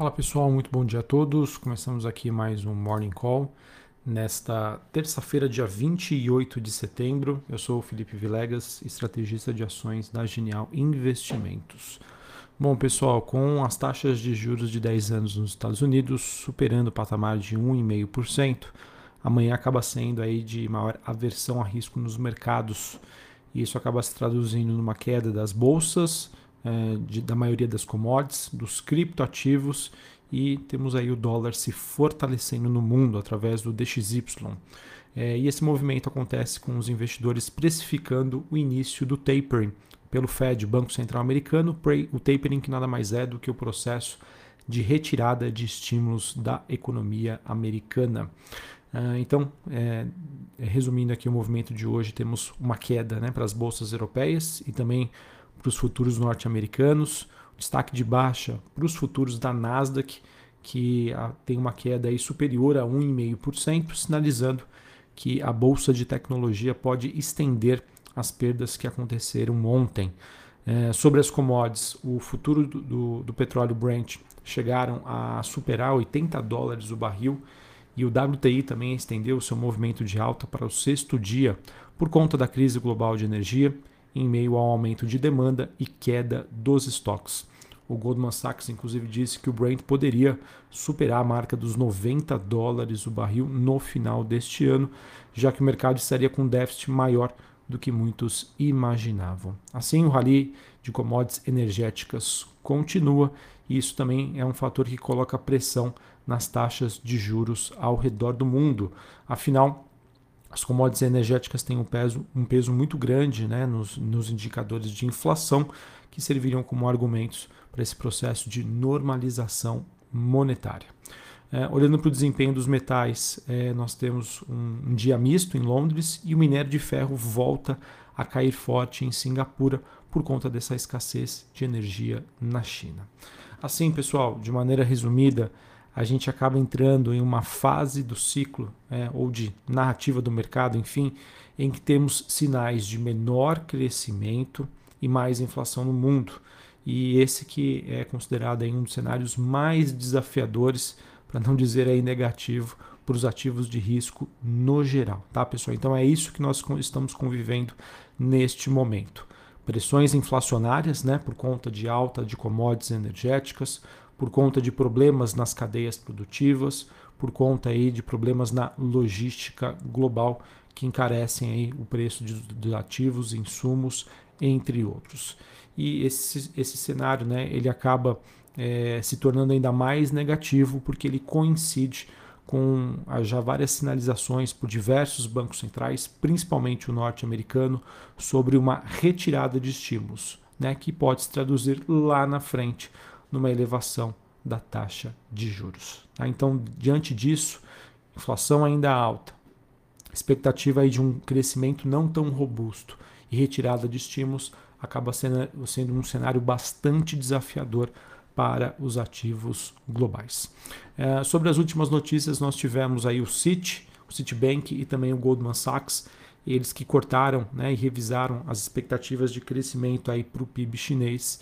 Fala pessoal, muito bom dia a todos. Começamos aqui mais um Morning Call nesta terça-feira, dia 28 de setembro. Eu sou o Felipe Vilegas, estrategista de ações da Genial Investimentos. Bom, pessoal, com as taxas de juros de 10 anos nos Estados Unidos superando o patamar de 1,5%, amanhã acaba sendo aí de maior aversão a risco nos mercados. E isso acaba se traduzindo numa queda das bolsas, é, de, da maioria das commodities, dos criptoativos e temos aí o dólar se fortalecendo no mundo através do DXY. É, e esse movimento acontece com os investidores precificando o início do tapering pelo Fed, Banco Central Americano, o tapering que nada mais é do que o processo de retirada de estímulos da economia americana. Uh, então, é, resumindo aqui o movimento de hoje, temos uma queda né, para as bolsas europeias e também para os futuros norte-americanos, destaque de baixa para os futuros da Nasdaq, que a, tem uma queda aí superior a 1,5%, sinalizando que a bolsa de tecnologia pode estender as perdas que aconteceram ontem. É, sobre as commodities, o futuro do, do, do, petróleo Brent chegaram a superar 80 dólares o barril e o WTI também estendeu seu movimento de alta para o sexto dia por conta da crise global de energia em meio ao aumento de demanda e queda dos estoques. O Goldman Sachs, inclusive, disse que o Brent poderia superar a marca dos 90 dólares o barril no final deste ano, já que o mercado estaria com um déficit maior do que muitos imaginavam. Assim, o rally de commodities energéticas continua e isso também é um fator que coloca pressão nas taxas de juros ao redor do mundo. Afinal, as commodities energéticas têm um peso, um peso muito grande né, nos, nos indicadores de inflação, que serviriam como argumentos para esse processo de normalização monetária. É, olhando para o desempenho dos metais, é, nós temos um, um, dia misto em Londres e o minério de ferro volta a cair forte em Singapura por conta dessa escassez de energia na China. Assim, pessoal, de maneira resumida, a gente acaba entrando em uma fase do ciclo, é, ou de narrativa do mercado, enfim, em que temos sinais de menor crescimento e mais inflação no mundo. E esse que é considerado aí um dos cenários mais desafiadores, para não dizer aí negativo, para os ativos de risco no geral, tá, pessoal? Então é isso que nós estamos convivendo neste momento. Pressões inflacionárias, né, por conta de alta de commodities energéticas, por conta de problemas nas cadeias produtivas, por conta aí de problemas na logística global que encarecem aí o preço de, ativos, insumos, entre outros. E esse, esse cenário né, ele acaba é, se tornando ainda mais negativo porque ele coincide com já várias sinalizações por diversos bancos centrais, principalmente o norte-americano, sobre uma retirada de estímulos, né, que pode se traduzir lá na frente numa elevação da taxa de juros. Tá? Então, diante disso, inflação ainda alta, expectativa aí de um crescimento não tão robusto e retirada de estímulos acaba sendo, sendo um cenário bastante desafiador para os ativos globais. É, sobre as últimas notícias, nós tivemos aí o Citi, o Citibank e também o Goldman Sachs, eles que cortaram né, e revisaram as expectativas de crescimento para o PIB chinês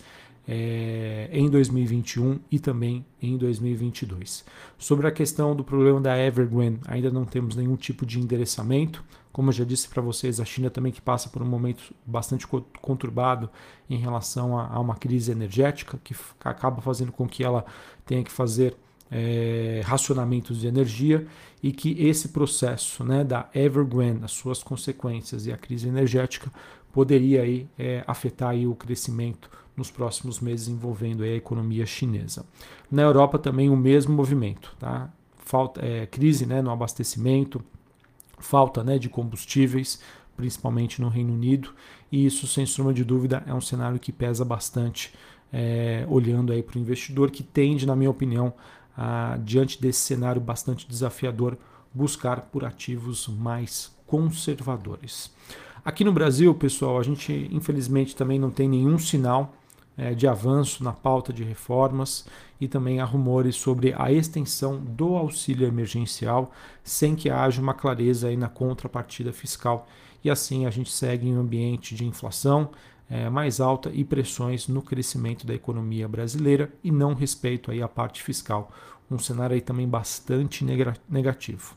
é, em 2021 e também em 2022. Sobre a questão do problema da Evergrande, ainda não temos nenhum tipo de endereçamento. Como eu já disse para vocês, a China também que passa por um momento bastante conturbado em relação a, a uma crise energética, que acaba fazendo com que ela tenha que fazer é, racionamentos de energia e que esse processo né, da Evergrande, as suas consequências e a crise energética poderia aí, é, afetar aí o crescimento nos próximos meses envolvendo a economia chinesa. Na Europa também o mesmo movimento, tá? Falta é, crise né, no abastecimento, falta né, de combustíveis, principalmente no Reino Unido, e isso sem sombra de dúvida é um cenário que pesa bastante é, olhando aí para o investidor que tende, na minha opinião, a, diante desse cenário bastante desafiador, buscar por ativos mais conservadores. Aqui no Brasil, pessoal, a gente infelizmente também não tem nenhum sinal de avanço na pauta de reformas e também há rumores sobre a extensão do auxílio emergencial sem que haja uma clareza aí na contrapartida fiscal. E assim a gente segue em um ambiente de inflação, é, mais alta e pressões no crescimento da economia brasileira e não respeito aí à parte fiscal. Um cenário aí também bastante negativo.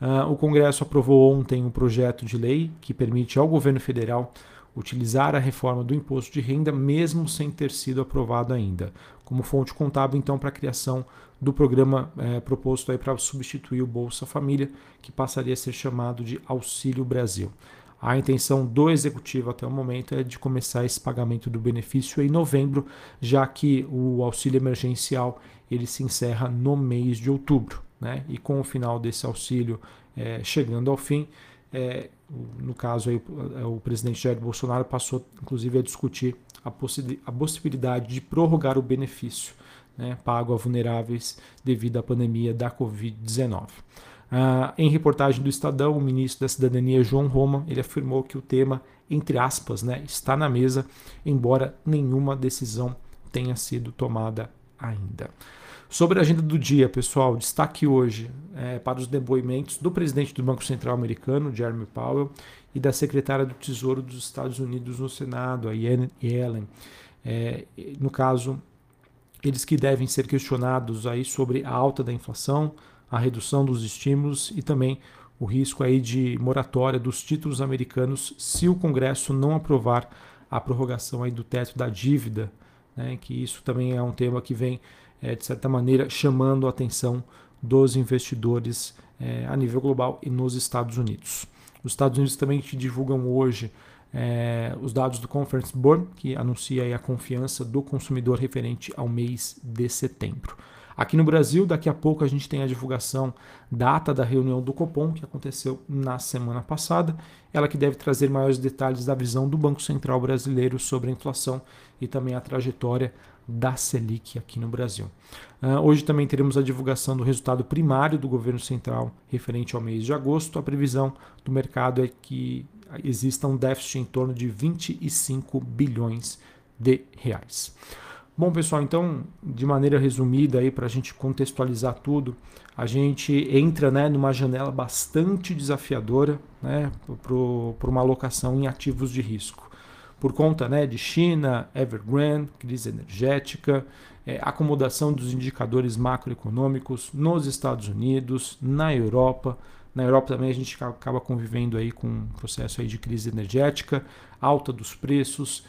Uh, o Congresso aprovou ontem um projeto de lei que permite ao governo federal utilizar a reforma do imposto de renda mesmo sem ter sido aprovado ainda, como fonte contábil então para a criação do programa é, proposto aí para substituir o Bolsa Família, que passaria a ser chamado de Auxílio Brasil. A intenção do executivo até o momento é de começar esse pagamento do benefício em novembro, já que o auxílio emergencial ele se encerra no mês de outubro, né? E com o final desse auxílio é, chegando ao fim, é, no caso aí, o presidente Jair Bolsonaro passou inclusive a discutir a, possi a possibilidade de prorrogar o benefício né, pago a vulneráveis devido à pandemia da Covid-19. Ah, em reportagem do Estadão, o ministro da Cidadania, João Roma, ele afirmou que o tema, entre aspas, né, está na mesa, embora nenhuma decisão tenha sido tomada ainda. Sobre a agenda do dia, pessoal, destaque hoje é, para os depoimentos do presidente do Banco Central americano, Jeremy Powell, e da secretária do Tesouro dos Estados Unidos no Senado, a Yellen. É, no caso, eles que devem ser questionados aí sobre a alta da inflação, a redução dos estímulos e também o risco aí de moratória dos títulos americanos se o Congresso não aprovar a prorrogação aí do teto da dívida, né, que isso também é um tema que vem, é, de certa maneira, chamando a atenção dos investidores é, a nível global e nos Estados Unidos. Os Estados Unidos também divulgam hoje é, os dados do Conference Board, que anuncia a confiança do consumidor referente ao mês de setembro. Aqui no Brasil, daqui a pouco a gente tem a divulgação data da reunião do Copom, que aconteceu na semana passada. Ela que deve trazer maiores detalhes da visão do Banco Central brasileiro sobre a inflação e também a trajetória da Selic aqui no Brasil. Uh, hoje também teremos a divulgação do resultado primário do governo central referente ao mês de agosto. A previsão do mercado é que exista um déficit em torno de 25 bilhões de reais. Bom, pessoal, então, de maneira resumida aí para a gente contextualizar tudo, a gente entra né, numa janela bastante desafiadora né, para uma alocação em ativos de risco. Por conta né, de China, Evergrande, crise energética, é, acomodação dos indicadores macroeconômicos nos Estados Unidos, na Europa, na Europa também a gente acaba convivendo aí com um processo aí de crise energética, alta dos preços,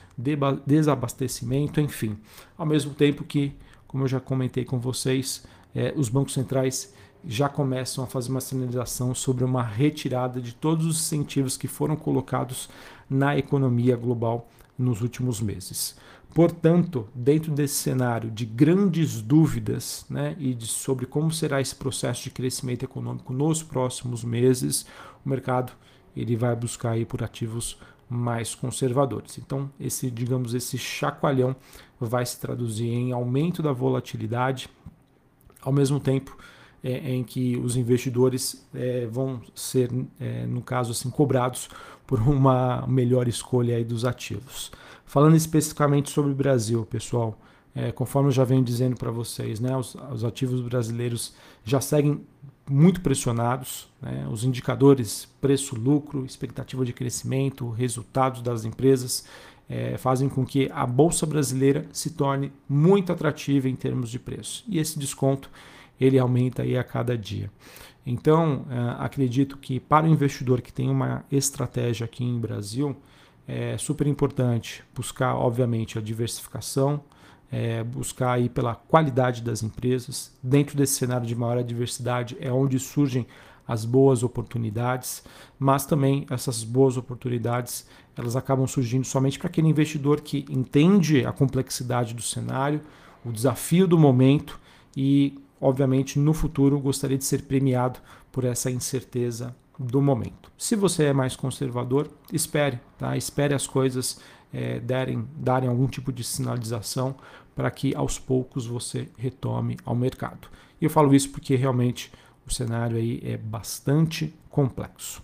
desabastecimento, enfim. Ao mesmo tempo que, como eu já comentei com vocês, é, os bancos centrais já começam a fazer uma sinalização sobre uma retirada de todos os incentivos que foram colocados na economia global nos últimos meses. Portanto, dentro desse cenário de grandes dúvidas né, e de, sobre como será esse processo de crescimento econômico nos próximos meses, o mercado ele vai buscar aí por ativos mais conservadores. Então, esse, digamos, esse chacoalhão vai se traduzir em aumento da volatilidade, ao mesmo tempo é, em que os investidores é, vão ser, é, no caso assim, cobrados por uma melhor escolha dos ativos. Falando especificamente sobre o Brasil, pessoal, é, conforme eu já venho dizendo para vocês, né, os, os, ativos brasileiros já seguem muito pressionados. Né, os indicadores preço-lucro, expectativa de crescimento, resultados das empresas é, fazem com que a bolsa brasileira se torne muito atrativa em termos de preço. E esse desconto ele aumenta aí a cada dia. Então, é, acredito que para o investidor que tem uma estratégia aqui em Brasil, é super importante buscar, obviamente, a diversificação, é, buscar aí pela qualidade das empresas. Dentro desse cenário de maior diversidade é onde surgem as boas oportunidades, mas também essas boas oportunidades elas acabam surgindo somente para aquele investidor que entende a complexidade do cenário, o desafio do momento e, obviamente, no futuro gostaria de ser premiado por essa incerteza do momento. Se você é mais conservador, espere, tá? espere as coisas é, derem, darem algum tipo de sinalização para que aos poucos você retome ao mercado. E eu falo isso porque realmente o cenário aí é bastante complexo.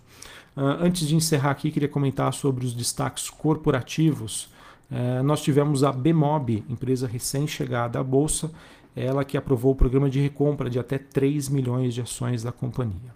Uh, antes de encerrar aqui, queria comentar sobre os destaques corporativos. Uh, nós tivemos a Bemob, empresa recém-chegada à Bolsa, ela que aprovou o programa de recompra de até 3 milhões de ações da companhia.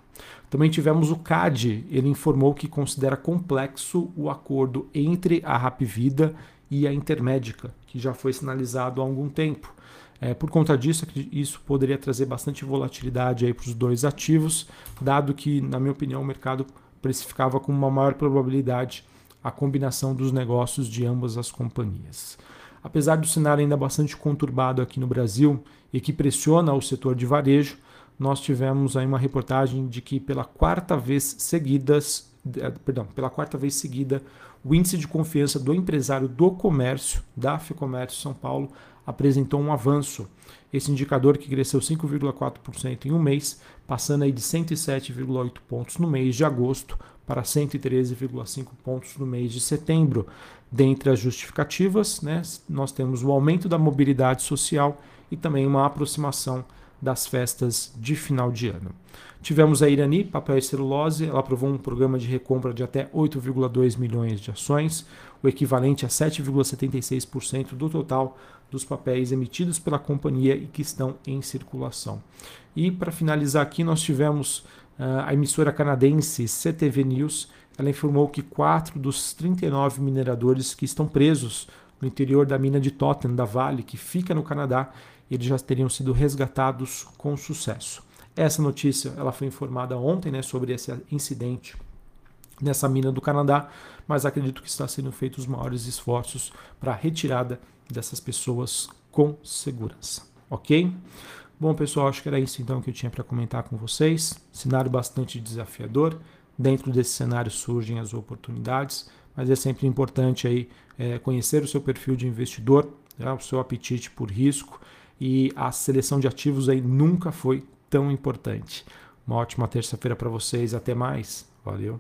Também tivemos o CAD, ele informou que considera complexo o acordo entre a Rapvida e a Intermédica, que já foi sinalizado há algum tempo. É, por conta disso, isso poderia trazer bastante volatilidade para os dois ativos, dado que, na minha opinião, o mercado precificava com uma maior probabilidade a combinação dos negócios de ambas as companhias. Apesar do cenário ainda bastante conturbado aqui no Brasil e que pressiona o setor de varejo, nós tivemos aí uma reportagem de que pela quarta vez seguidas, eh, perdão, pela quarta vez seguida, o índice de confiança do empresário do comércio da Ficomércio São Paulo apresentou um avanço. Esse indicador que cresceu 5,4% em um mês, passando aí de 107,8 pontos no mês de agosto para 113,5 pontos no mês de setembro. Dentre as justificativas, né, nós temos o aumento da mobilidade social e também uma aproximação das festas de final de ano. Tivemos a Irani, papel e celulose, ela aprovou um programa de recompra de até 8,2 milhões de ações, o equivalente a 7,76% do total dos papéis emitidos pela companhia e que estão em circulação. E para finalizar aqui, nós tivemos uh, a emissora canadense CTV News, ela informou que quatro dos 39 mineradores que estão presos no interior da mina de Totten, da Vale, que fica no Canadá, eles já teriam sido resgatados com sucesso. Essa notícia ela foi informada ontem né, sobre esse incidente nessa mina do Canadá, mas acredito que está sendo feitos os maiores esforços para a retirada dessas pessoas com segurança. Ok? Bom, pessoal, acho que era isso então que eu tinha para comentar com vocês. Cenário bastante desafiador. Dentro desse cenário surgem as oportunidades, mas é sempre importante aí é, conhecer o seu perfil de investidor, né, o seu apetite por risco e a seleção de ativos aí nunca foi tão importante. Uma ótima terça-feira para vocês. Até mais. Valeu.